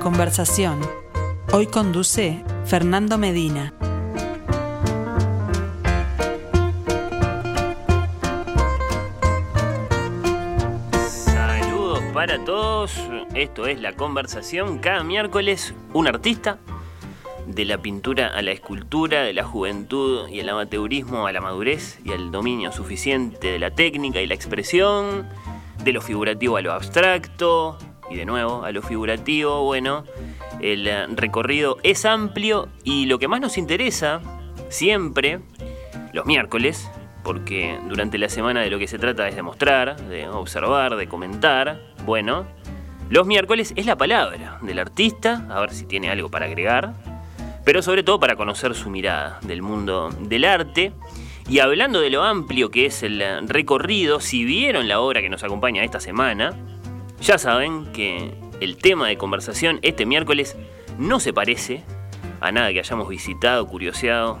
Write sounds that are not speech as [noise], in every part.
Conversación. Hoy conduce Fernando Medina. Saludos para todos. Esto es La conversación. Cada miércoles un artista de la pintura a la escultura, de la juventud y el amateurismo a la madurez y al dominio suficiente de la técnica y la expresión, de lo figurativo a lo abstracto y de nuevo a lo figurativo. Bueno, el eh, recorrido es amplio y lo que más nos interesa siempre, los miércoles, porque durante la semana de lo que se trata es de mostrar, de observar, de comentar, bueno, los miércoles es la palabra del artista, a ver si tiene algo para agregar, pero sobre todo para conocer su mirada del mundo del arte. Y hablando de lo amplio que es el recorrido, si vieron la obra que nos acompaña esta semana, ya saben que el tema de conversación este miércoles no se parece a nada que hayamos visitado, curioseado,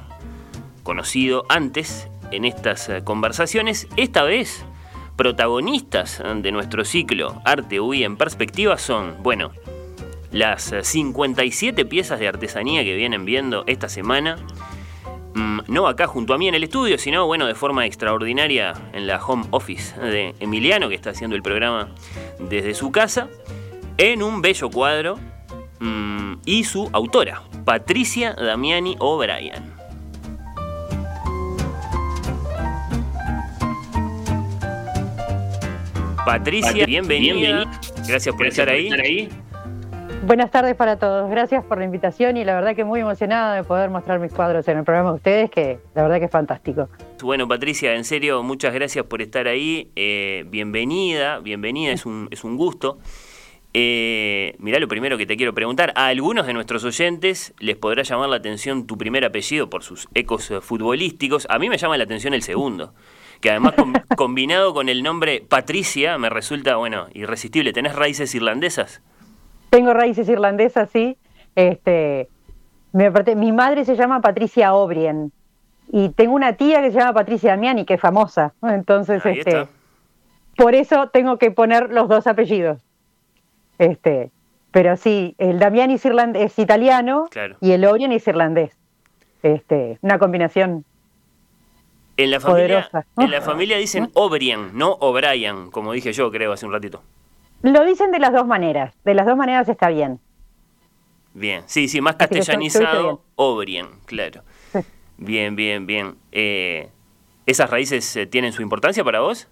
conocido antes en estas eh, conversaciones. Esta vez, protagonistas de nuestro ciclo Arte UI en perspectiva son, bueno, las 57 piezas de artesanía que vienen viendo esta semana. Mm, no acá junto a mí en el estudio, sino bueno, de forma extraordinaria en la home office de Emiliano, que está haciendo el programa desde su casa, en un bello cuadro, mm, y su autora, Patricia Damiani O'Brien. Patricia, bienvenida. Gracias por estar ahí. Buenas tardes para todos. Gracias por la invitación y la verdad que muy emocionada de poder mostrar mis cuadros en el programa de ustedes, que la verdad que es fantástico. Bueno, Patricia, en serio, muchas gracias por estar ahí. Eh, bienvenida, bienvenida, es un, es un gusto. Eh, mirá lo primero que te quiero preguntar. A algunos de nuestros oyentes les podrá llamar la atención tu primer apellido por sus ecos futbolísticos. A mí me llama la atención el segundo, que además [laughs] combinado con el nombre Patricia me resulta, bueno, irresistible. ¿Tenés raíces irlandesas? Tengo raíces irlandesas, sí. Este, me, mi madre se llama Patricia O'Brien y tengo una tía que se llama Patricia Damiani, que es famosa. Entonces, este, por eso tengo que poner los dos apellidos. Este, pero sí, el Damiani es, es italiano y el O'Brien es irlandés. Este, una combinación en la familia, En la familia dicen O'Brien, no O'Brien, como dije yo, creo, hace un ratito. Lo dicen de las dos maneras. De las dos maneras está bien. Bien, sí, sí, más castellanizado, O'Brien, claro. Bien, bien, bien. Eh, ¿Esas raíces eh, tienen su importancia para vos?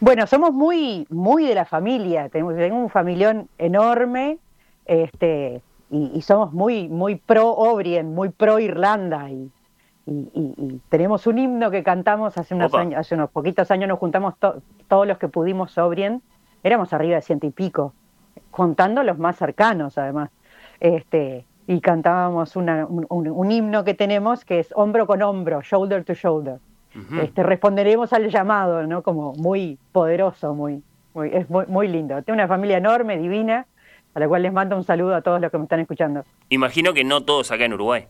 Bueno, somos muy, muy de la familia. Tenemos, un familión enorme, este, y, somos muy, muy pro O'Brien, muy pro Irlanda, y, tenemos un himno que cantamos hace unos años, hace unos poquitos años nos juntamos todos los que pudimos O'Brien éramos arriba de ciento y pico, contando los más cercanos además. Este, y cantábamos un, himno que tenemos que es hombro con hombro, shoulder to shoulder. este, responderemos al llamado, ¿no? Como muy poderoso, muy, muy, es muy, muy lindo. Tengo una familia enorme, divina, a la cual les mando un saludo a todos los que me están escuchando. Imagino que no todos acá en Uruguay.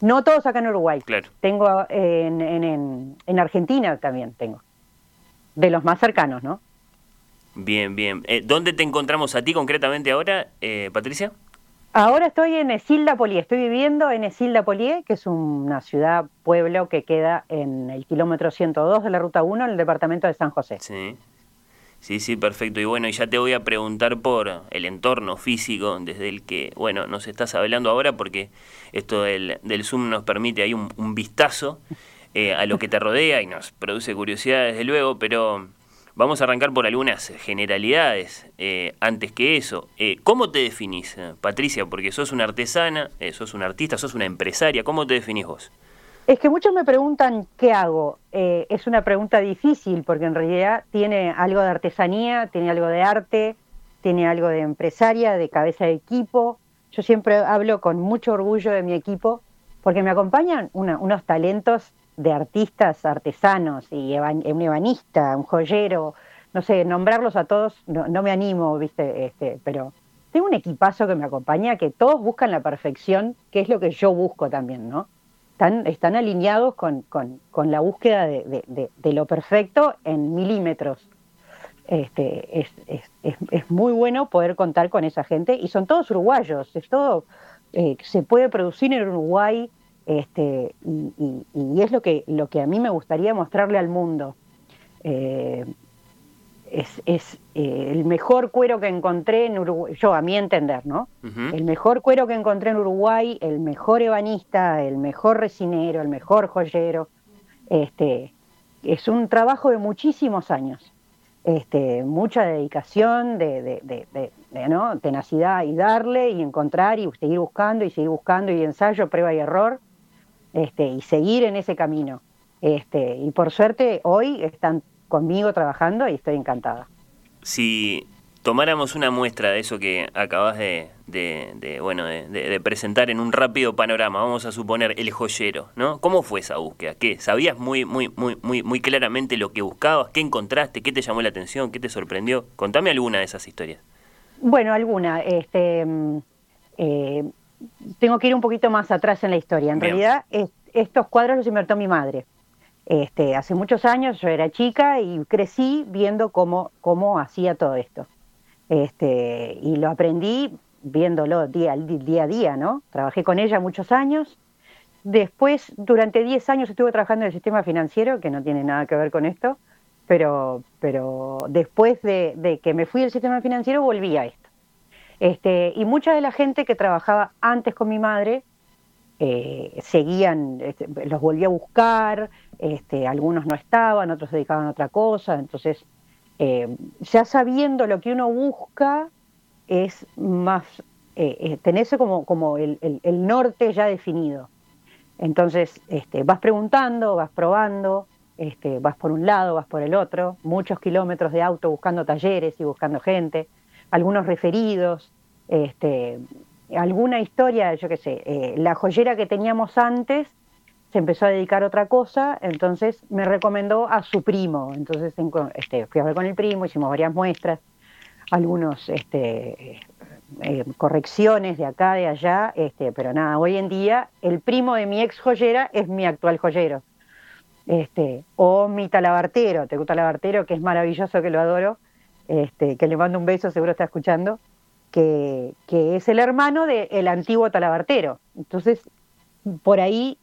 No todos acá en Uruguay. Claro. Tengo en, en, en Argentina también tengo. De los más cercanos, ¿no? Bien, bien. Eh, ¿Dónde te encontramos a ti concretamente ahora, eh, Patricia? Ahora estoy en Esilda Polié, estoy viviendo en Esilda Polié, que es una ciudad, pueblo que queda en el kilómetro 102 de la Ruta 1 en el departamento de San José. Sí, sí, sí, perfecto. Y bueno, ya te voy a preguntar por el entorno físico desde el que, bueno, nos estás hablando ahora, porque esto del, del Zoom nos permite ahí un, vistazo eh, a lo que te rodea y nos produce curiosidad, desde luego, pero Vamos a arrancar por algunas generalidades eh, antes que eso. Eh, ¿Cómo te definís, eh, Patricia? Porque sos una artesana, sos una artista, sos una empresaria. ¿Cómo te definís vos? Es que muchos me preguntan qué hago. es una pregunta difícil porque en realidad tiene algo de artesanía, tiene algo de arte, tiene algo de empresaria, de cabeza de equipo. Yo siempre hablo con mucho orgullo de mi equipo porque me acompañan unos talentos de artistas, artesanos y un ebanista, un joyero, no sé, nombrarlos a todos, no, me animo, viste, este, pero tengo un equipazo que me acompaña, que todos buscan la perfección, que es lo que yo busco también, ¿no? Están, alineados con, con, con la búsqueda de, de, lo perfecto en milímetros. este, es, es, muy bueno poder contar con esa gente y son todos uruguayos, es todo, eh, se puede producir en Uruguay este, y, es lo que, lo que a mí me gustaría mostrarle al mundo. Eh, es, es eh, el mejor cuero que encontré en Uruguay, yo a mi entender, ¿no? El mejor cuero que encontré en Uruguay, el mejor ebanista, el mejor resinero, el mejor joyero. Este, es un trabajo de muchísimos años este, mucha dedicación, de, de, de, ¿no? tenacidad y darle y encontrar y seguir buscando y seguir buscando y ensayo, prueba y error este, y seguir en ese camino. Este, y por suerte hoy están conmigo trabajando y estoy encantada. Si tomáramos una muestra de eso que acabas de, de, bueno, de, presentar en un rápido panorama, vamos a suponer el joyero, ¿no? ¿Cómo fue esa búsqueda? ¿Qué? ¿Sabías muy, muy, muy, muy, muy claramente lo que buscabas? ¿Qué encontraste? ¿Qué te llamó la atención? ¿Qué te sorprendió? Contame alguna de esas historias. Bueno, alguna. Este, mm, eh, tengo que ir un poquito más atrás en la historia. En realidad, estos cuadros los inventó mi madre. Este, hace muchos años yo era chica y crecí viendo cómo, cómo hacía todo esto. Este, y lo aprendí viéndolo día, día a día, ¿no? Trabajé con ella muchos años. Después, durante 10 años estuve trabajando en el sistema financiero, que no tiene nada que ver con esto, pero, pero después de, que me fui del sistema financiero volví a esto. Este, y mucha de la gente que trabajaba antes con mi madre eh, seguían, este, los volví a buscar, este, algunos no estaban, otros se dedicaban a otra cosa, entonces eh, ya sabiendo lo que uno busca, es más, eh, tenés como, como el, norte ya definido. Entonces, este, vas preguntando, vas probando, este, vas por un lado, vas por el otro, muchos kilómetros de auto buscando talleres y buscando gente, algunos referidos, este, alguna historia, yo qué sé, eh, la joyera que teníamos antes se empezó a dedicar a otra cosa, entonces me recomendó a su primo. Entonces este, fui a ver con el primo, hicimos varias muestras, algunos este, eh, correcciones de acá, de allá, este, pero nada, hoy en día el primo de mi ex joyera es mi actual joyero. Este, o mi talabartero, tengo un talabartero que es maravilloso, que lo adoro, este, que le mando un beso, seguro está escuchando, que, que es el hermano del antiguo talabartero. Entonces, por ahí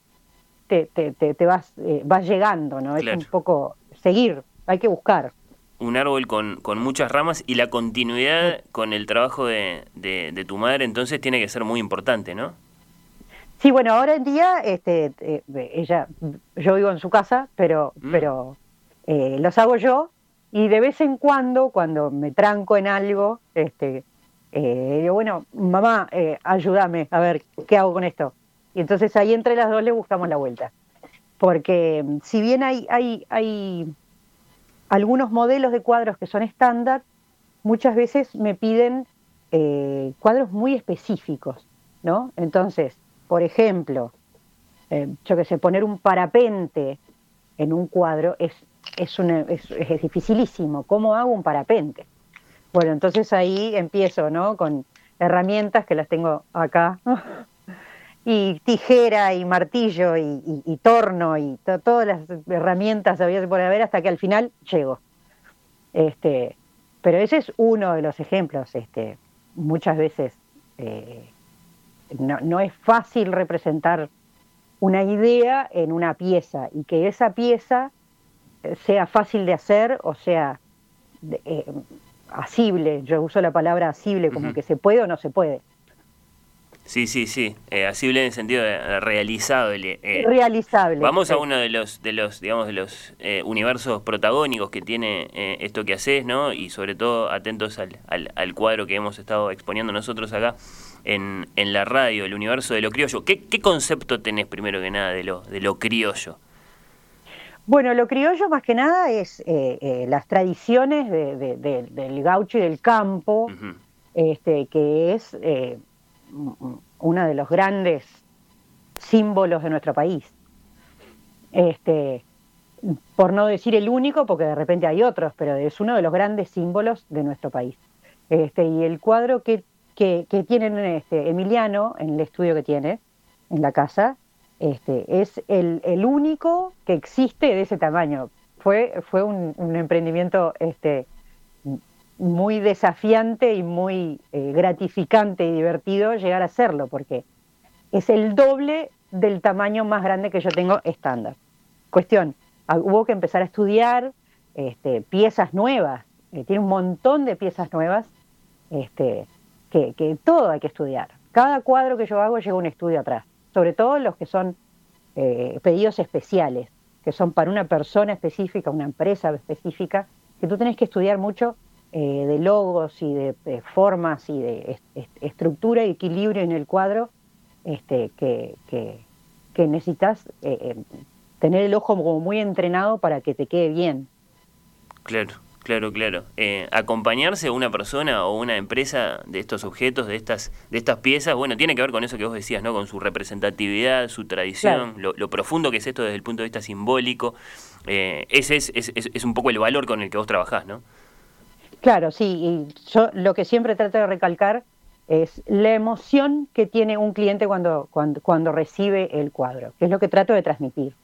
te, te, vas, eh, vas llegando, ¿no? Es un poco seguir, hay que buscar. Un árbol con, con muchas ramas y la continuidad con el trabajo de, de, tu madre entonces tiene que ser muy importante, ¿no? Sí, bueno, ahora en día, este, eh, ella, yo vivo en su casa, pero, mm. pero eh, los hago yo y de vez en cuando, cuando me tranco en algo, este, digo, bueno, mamá, ayúdame a ver qué hago con esto. Y entonces ahí entre las dos le buscamos la vuelta. Porque mm, si bien hay, hay, hay algunos modelos de cuadros que son estándar, muchas veces me piden eh, cuadros muy específicos, ¿no? Entonces, por ejemplo, eh, yo que sé, poner un parapente en un cuadro es, es, es, es, dificilísimo. ¿Cómo hago un parapente? Bueno, entonces ahí empiezo, ¿no? Con herramientas que las tengo acá [laughs] y tijera y martillo y, torno y todas las herramientas había por haber hasta que al final llego. Este, pero ese es uno de los ejemplos. Este, muchas veces eh, no, no, es fácil representar una idea en una pieza y que esa pieza sea fácil de hacer o sea eh, asible. Yo uso la palabra asible como que se puede o no se puede. Sí, sí, sí, eh, asible en el sentido de realizable. Eh. realizable. Vamos a uno de los, de los, digamos, de los eh, universos protagónicos que tiene esto que haces, ¿no? Y sobre todo atentos al, al, cuadro que hemos estado exponiendo nosotros acá en, en la radio, el universo de lo criollo. ¿Qué, ¿Qué, concepto tenés primero que nada de lo, de lo criollo? Bueno, lo criollo más que nada es las tradiciones de, del gaucho y del campo, este, que es uno de los grandes símbolos de nuestro país. Este, por no decir el único, porque de repente hay otros, pero es uno de los grandes símbolos de nuestro país. Este, y el cuadro que, que, tiene este, Emiliano en el estudio que tiene, en la casa, este, es el, único que existe de ese tamaño. Fue, un emprendimiento este, muy desafiante y muy eh, gratificante y divertido llegar a hacerlo, porque es el doble del tamaño más grande que yo tengo estándar. Cuestión, ah, hubo que empezar a estudiar este, piezas nuevas, eh, tiene un montón de piezas nuevas, este, que, que, todo hay que estudiar. Cada cuadro que yo hago lleva un estudio atrás, sobre todo los que son eh, pedidos especiales, que son para una persona específica, una empresa específica, que tú tenés que estudiar mucho eh, de logos y de, formas y de estructura y equilibrio en el cuadro este, que, que, necesitas eh, eh, tener el ojo como muy entrenado para que te quede bien. Claro, claro, claro. acompañarse a una persona o una empresa de estos objetos, de estas, de estas piezas, bueno, tiene que ver con eso que vos decías, ¿no? Con su representatividad, su tradición, lo, profundo que es esto desde el punto de vista simbólico. ese es, es, es, un poco el valor con el que vos trabajás, ¿no? Claro, sí, y yo lo que siempre trato de recalcar es la emoción que tiene un cliente cuando, cuando, cuando recibe el cuadro, que es lo que trato de transmitir.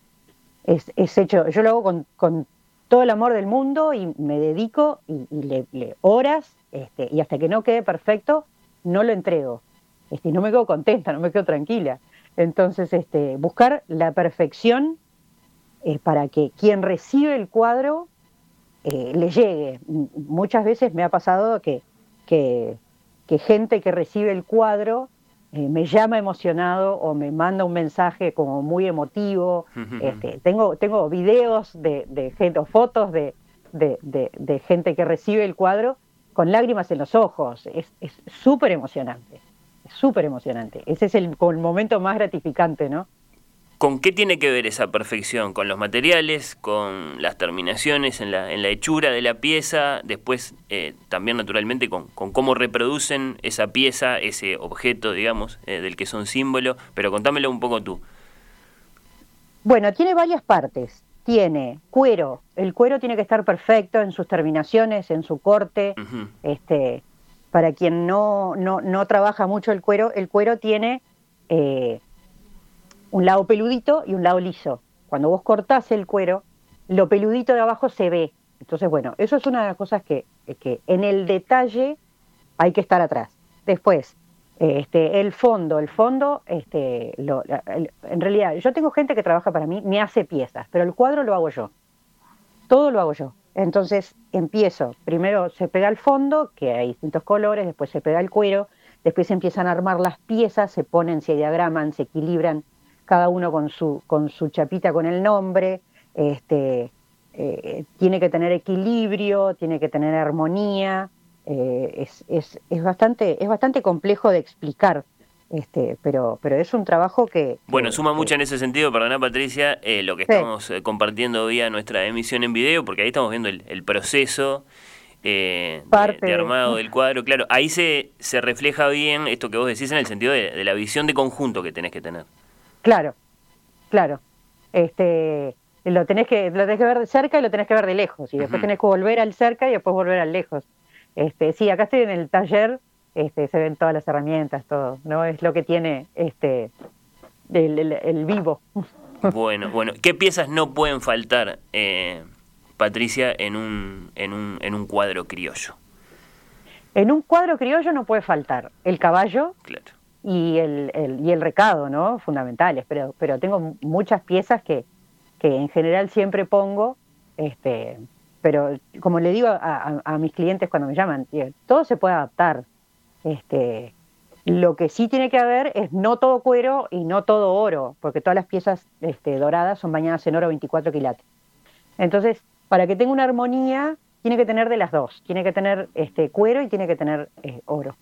Es, es hecho, yo lo hago con, con, todo el amor del mundo y me dedico y, le, horas este, y hasta que no quede perfecto, no lo entrego. Este, no me quedo contenta, no me quedo tranquila. Entonces, este, buscar la perfección es para que quien recibe el cuadro eh, le llegue. Muchas veces me ha pasado que, que, gente que recibe el cuadro eh, me llama emocionado o me manda un mensaje como muy emotivo. Este, tengo, tengo videos de, gente o fotos de, de, gente que recibe el cuadro con lágrimas en los ojos. Es súper emocionante, súper emocionante. Ese es el, el momento más gratificante, ¿no? ¿Con qué tiene que ver esa perfección? ¿Con los materiales? ¿Con las terminaciones en la, en la hechura de la pieza? Después eh, también naturalmente con, cómo reproducen esa pieza, ese objeto, digamos, eh, del que son símbolo. Pero contámelo un poco tú. Bueno, tiene varias partes. Tiene cuero. El cuero tiene que estar perfecto en sus terminaciones, en su corte. este, para quien no, no, no, trabaja mucho el cuero, el cuero tiene... Eh, un lado peludito y un lado liso. Cuando vos cortás el cuero, lo peludito de abajo se ve. Entonces, bueno, eso es una de las cosas que, que en el detalle hay que estar atrás. Después, este, el fondo, el fondo, este, en realidad, yo tengo gente que trabaja para mí, me hace piezas, pero el cuadro lo hago yo. Todo lo hago yo. Entonces empiezo, primero se pega el fondo, que hay distintos colores, después se pega el cuero, después se empiezan a armar las piezas, se ponen, se diagraman, se equilibran, cada uno con su, con su chapita con el nombre, este, eh, tiene que tener equilibrio, tiene que tener armonía, eh, es, es, es, bastante, es bastante complejo de explicar. Este, pero, pero es un trabajo que... Bueno, suma mucho en ese sentido, perdona Patricia, eh, lo que estamos compartiendo vía nuestra emisión en video, porque ahí estamos viendo el, proceso de, armado del cuadro. Claro, ahí se, se refleja bien esto que vos decís en el sentido de la visión de conjunto que tenés que tener. Claro, claro. Este, lo tenés que, lo tenés que ver de cerca y lo tenés que ver de lejos. Y después tenés que volver al cerca y después volver al lejos. Este, sí, acá estoy en el taller, este, se ven todas las herramientas, todo, ¿no? Es lo que tiene este el, vivo. Bueno, bueno. ¿Qué piezas no pueden faltar, eh, Patricia, en un, en, un, en un cuadro criollo? En un cuadro criollo no puede faltar el caballo, claro y el, y el recado, ¿no? Fundamentales, pero, pero tengo muchas piezas que, que en general siempre pongo, este, pero como le digo a, mis clientes cuando me llaman, todo se puede adaptar. Este, lo que sí tiene que haber es no todo cuero y no todo oro, porque todas las piezas este, doradas son bañadas en oro 24 quilates. Entonces, para que tenga una armonía, tiene que tener de las dos. Tiene que tener este, cuero y tiene que tener eh, oro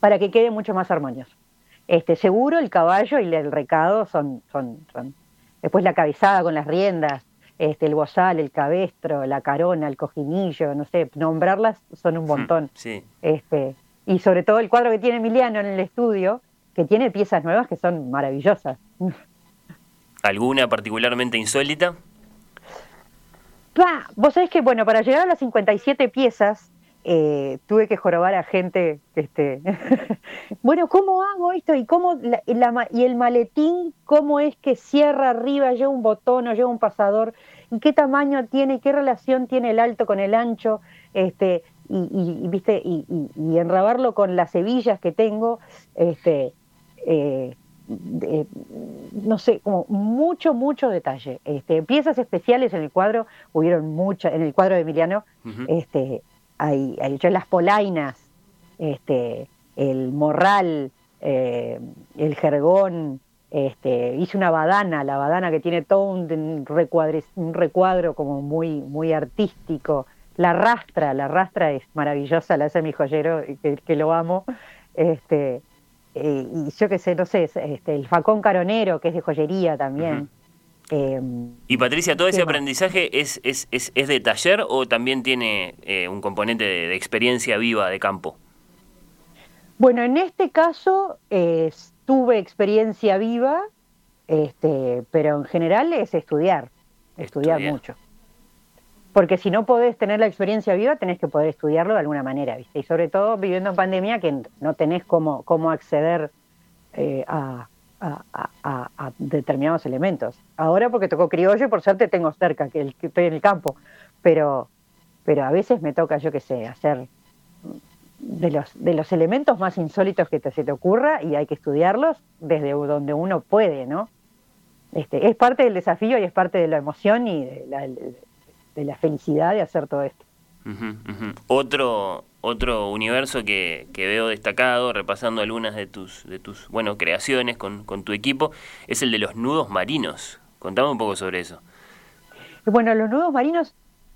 para que quede mucho más armonioso. Este, seguro el caballo y el recado son, son, después la cabezada con las riendas, este, el bozal, el cabestro, la carona, el cojinillo, no sé, nombrarlas son un hmm, montón. Sí. Este, y sobre todo el cuadro que tiene Emiliano en el estudio, que tiene piezas nuevas que son maravillosas. ¿Alguna particularmente insólita? Ah, vos sabés que, bueno, para llegar a las 57 piezas, eh, tuve que jorobar a gente, este, [laughs] bueno, ¿cómo hago esto? ¿Y, cómo y el maletín, cómo es que cierra arriba, lleva un botón o lleva un pasador? ¿Y qué tamaño tiene? ¿Qué relación tiene el alto con el ancho? Este, y, viste y, enrabarlo con las hebillas que tengo, este, eh, no sé, como mucho, mucho detalle. Este, piezas especiales en el cuadro, hubieron muchas, en el cuadro de Emiliano, este, hay, hay las polainas, este, el morral, eh, el jergón, este, hice una badana, la badana que tiene todo un, un recuadro como muy, muy artístico. La rastra, la rastra es maravillosa, la hace mi joyero, que, lo amo. Este, eh, y yo qué sé, no sé, este, el facón caronero, que es de joyería también. Em, y Patricia, ¿todo ese aprendizaje es, es, es, es, de taller o también tiene eh, un componente de, experiencia viva de campo? Bueno, en este caso tuve experiencia viva, este, pero en general es estudiar, estudiar, mucho. Porque si no podés tener la experiencia viva, tenés que poder estudiarlo de alguna manera, ¿viste? Y sobre todo viviendo en pandemia que no tenés cómo, cómo acceder eh, a, determinados elementos. Ahora porque tocó criollo, por suerte tengo cerca, que, el, que estoy en el campo, pero, pero a veces me toca, yo qué sé, hacer de los, de los elementos más insólitos que se te ocurra y hay que estudiarlos desde donde uno puede, ¿no? Este, es parte del desafío y es parte de la emoción y de la felicidad de hacer todo esto. Otro, otro universo que, que, veo destacado, repasando algunas de tus, de tus bueno, creaciones con, con tu equipo, es el de los nudos marinos. Contame un poco sobre eso. Bueno, los nudos marinos,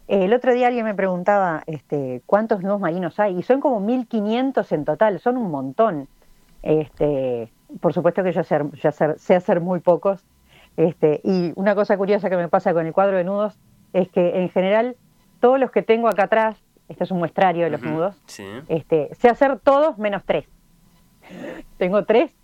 eh, el otro día alguien me preguntaba este, cuántos nudos marinos hay, y son como 1500 en total, son un montón. Este, por supuesto que yo sé, sé hacer muy pocos. Este, y una cosa curiosa que me pasa con el cuadro de nudos es que en general todos los que tengo acá atrás este es un muestrario de los nudos, este, sé hacer todos menos tres. [laughs] Tengo tres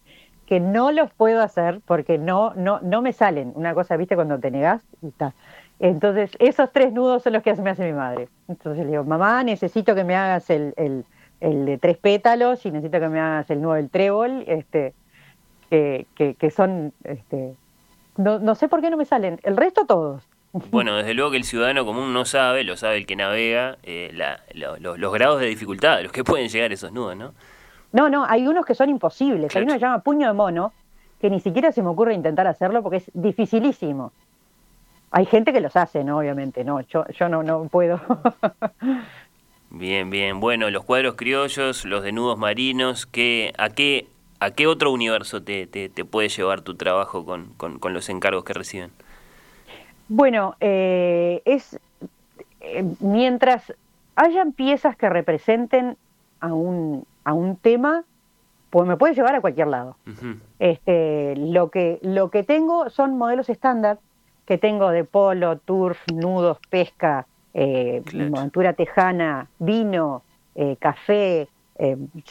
que no los puedo hacer porque no, no, no me salen. Una cosa, viste, cuando te negás, está. Entonces, esos tres nudos son los que me hace mi madre. Entonces le digo, mamá, necesito que me hagas el, el, el de tres pétalos y necesito que me hagas el nudo del trébol, este, que, que, que son, este, no, no sé por qué no me salen. El resto todos. [laughs] Bueno, desde luego que el ciudadano común no sabe, lo sabe el que navega, eh, los grados de dificultad, los que pueden llegar esos nudos, ¿no? No, no, hay unos que son imposibles. Hay uno que se llama puño de mono, que ni siquiera se me ocurre intentar hacerlo porque es dificilísimo. Hay gente que los hace, ¿no? Obviamente, no, yo, yo no, no puedo. [laughs] bien, bien. Bueno, los cuadros criollos, los de nudos marinos, ¿qué, a, qué, ¿a qué otro universo te, te, puede llevar tu trabajo con, con los encargos que reciben? Bueno, eh, es eh, mientras hayan piezas que representen a un, a un tema, pues me puede llevar a cualquier lado. este, lo, que, lo que tengo son modelos estándar que tengo de polo, turf, nudos, pesca, eh, montura tejana, vino, eh, café,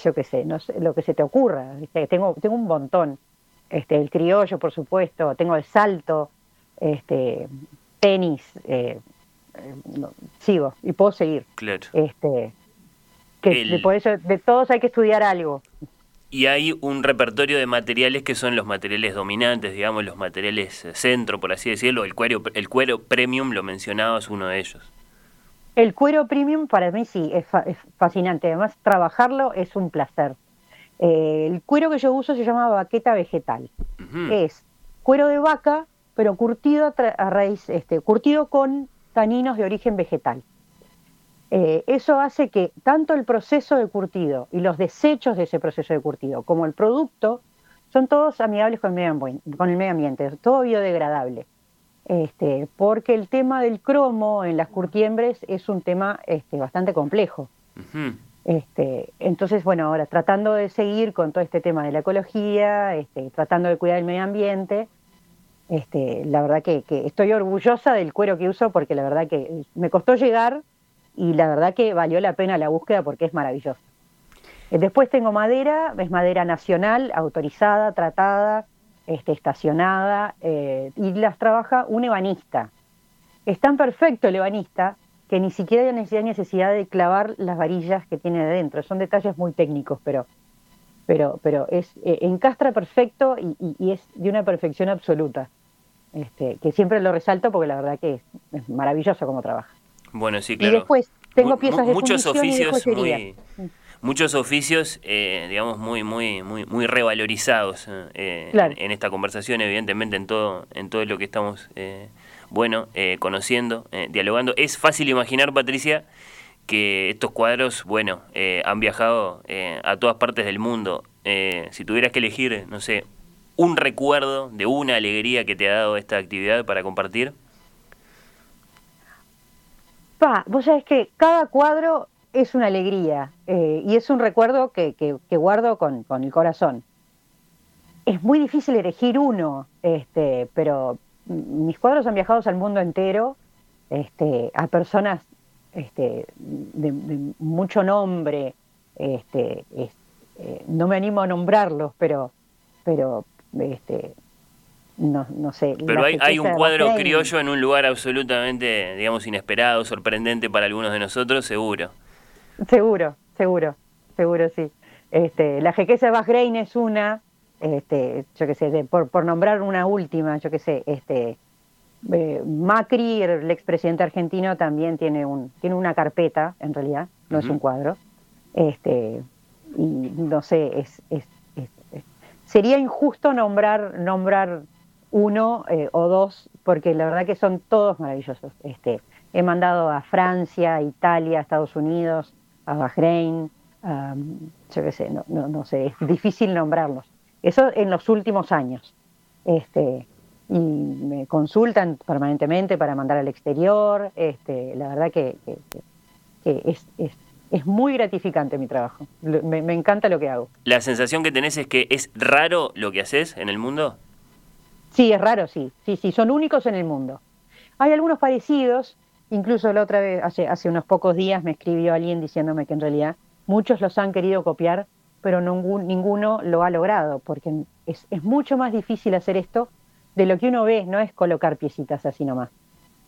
yo qué sé, no sé, lo que se te ocurra. Tengo, tengo un montón. Este, el criollo, por supuesto, tengo el salto, este, tenis, eh, eh, sigo y puedo seguir. Claro. Este, que por eso de todos hay que estudiar algo. Y hay un repertorio de materiales que son los materiales dominantes, digamos, los materiales eh, centro, por así decirlo. El cuero, el cuero premium, lo mencionaba, es uno de ellos. El cuero premium para mí sí, es, fascinante. Además, trabajarlo es un placer. el cuero que yo uso se llama baqueta vegetal. Es cuero de vaca pero curtido a, raíz, este, curtido con taninos de origen vegetal. Eh, eso hace que tanto el proceso de curtido y los desechos de ese proceso de curtido como el producto son todos amigables con el medio, ambiente, todo biodegradable. Este, porque el tema del cromo en las curtiembres es un tema este, bastante complejo. este, entonces, bueno, ahora tratando de seguir con todo este tema de la ecología, este, tratando de cuidar el medio ambiente, este, la verdad que, estoy orgullosa del cuero que uso porque la verdad que me costó llegar y la verdad que valió la pena la búsqueda porque es maravilloso. Eh, después tengo madera, es madera nacional, autorizada, tratada, este, estacionada eh, y las trabaja un ebanista. Es tan perfecto el ebanista que ni siquiera hay necesidad de clavar las varillas que tiene dentro. Son detalles muy técnicos, pero pero, pero es eh, encastra perfecto y, es de una perfección absoluta. Este, que siempre lo resalto porque la verdad que es, maravilloso cómo trabaja. Bueno, sí, claro. Y después, tengo piezas de muchos oficios y muy muchos oficios eh, digamos muy muy muy muy revalorizados eh, en, esta conversación evidentemente en todo en todo lo que estamos eh, bueno conociendo dialogando. Es fácil imaginar Patricia que estos cuadros bueno han viajado a todas partes del mundo. Si tuvieras que elegir no sé un recuerdo de una alegría que te ha dado esta actividad para compartir Pa, vos sabés que cada cuadro es una alegría eh, y es un recuerdo que, guardo con, el corazón. Es muy difícil elegir uno, este, pero mis cuadros han viajado al mundo entero, este, a personas este, de, mucho nombre, este, eh, no me animo a nombrarlos, pero, pero este, no, no sé. Pero hay, hay un cuadro criollo en un lugar absolutamente, digamos, inesperado, sorprendente para algunos de nosotros, seguro. Seguro, seguro, seguro sí. Este, la jequeza de Bahrein es una, este, yo qué sé, por, por nombrar una última, yo qué sé, este, eh, Macri, el expresidente argentino, también tiene un, tiene una carpeta, en realidad, no es un cuadro. Este, y no sé, es, es, sería injusto nombrar, nombrar uno eh, o dos, porque la verdad que son todos maravillosos. Este, he mandado a Francia, a Italia, a Estados Unidos, a Bahrein, yo qué sé, no, no, sé, es difícil nombrarlos. Eso en los últimos años. Este, y me consultan permanentemente para mandar al exterior. Este, la verdad que, es, es, es, muy gratificante mi trabajo. Me, me encanta lo que hago. ¿La sensación que tenés es que es raro lo que haces en el mundo? Sí, es raro, sí, sí, sí, son únicos en el mundo. Hay algunos parecidos, incluso la otra vez, hace, hace unos pocos días me escribió alguien diciéndome que en realidad muchos los han querido copiar, pero ninguno lo ha logrado, porque es, mucho más difícil hacer esto de lo que uno ve, no es colocar piecitas así nomás.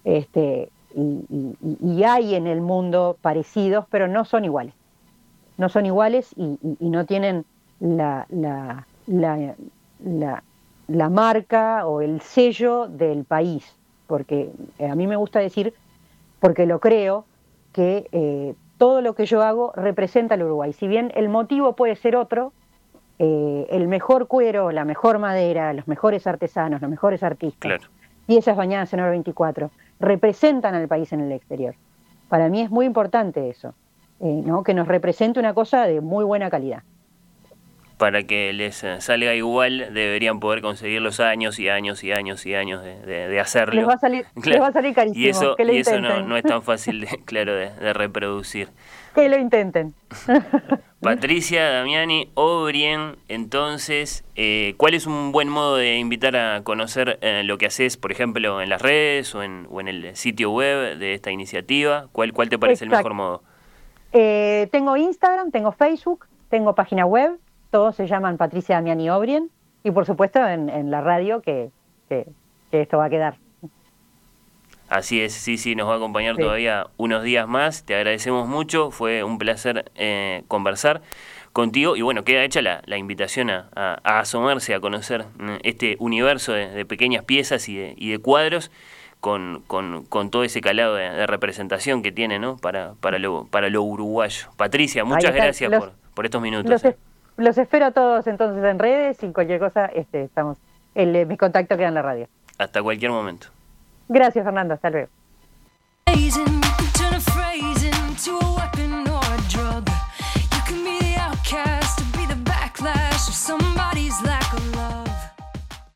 Este, y, hay en el mundo parecidos, pero no son iguales. No son iguales y, no tienen la, la, la la marca o el sello del país, porque eh, a mí me gusta decir, porque lo creo, que eh, todo lo que yo hago representa al Uruguay. Si bien el motivo puede ser otro, eh, el mejor cuero, la mejor madera, los mejores artesanos, los mejores artistas, y esas bañadas en oro 24, representan al país en el exterior. Para mí es muy importante eso, ¿no? que nos represente una cosa de muy buena calidad para que les eh, salga igual, deberían poder conseguir los años y años y años y años de, hacerlo. Les va, a salir, les va a salir [laughs] carísimo. Y eso, y eso no, es tan [laughs] fácil, de, claro, de, reproducir. Que lo intenten. [laughs] Patricia Damiani Obrien, entonces, eh, ¿cuál es un buen modo de invitar a conocer eh, lo que haces, por ejemplo, en las redes o en, o en el sitio web de esta iniciativa? ¿Cuál, cuál te parece el mejor modo? tengo Instagram, tengo Facebook, tengo página web, todos se llaman Patricia Damiani Obrien y por supuesto en, la radio que, esto va a quedar. Así es, sí, sí, nos va a acompañar todavía unos días más. Te agradecemos mucho, fue un placer eh, conversar contigo y bueno, queda hecha la, invitación a, asomarse, a conocer mm, este universo de, pequeñas piezas y de, cuadros con, todo ese calado de, representación que tiene ¿no? para, para, lo, para lo uruguayo. Patricia, muchas gracias por, por estos minutos. Eh. Los espero a todos entonces en redes y cualquier cosa, este, estamos, el, eh, mi contacto queda en la radio. Hasta cualquier momento. Gracias, Fernando. Hasta luego.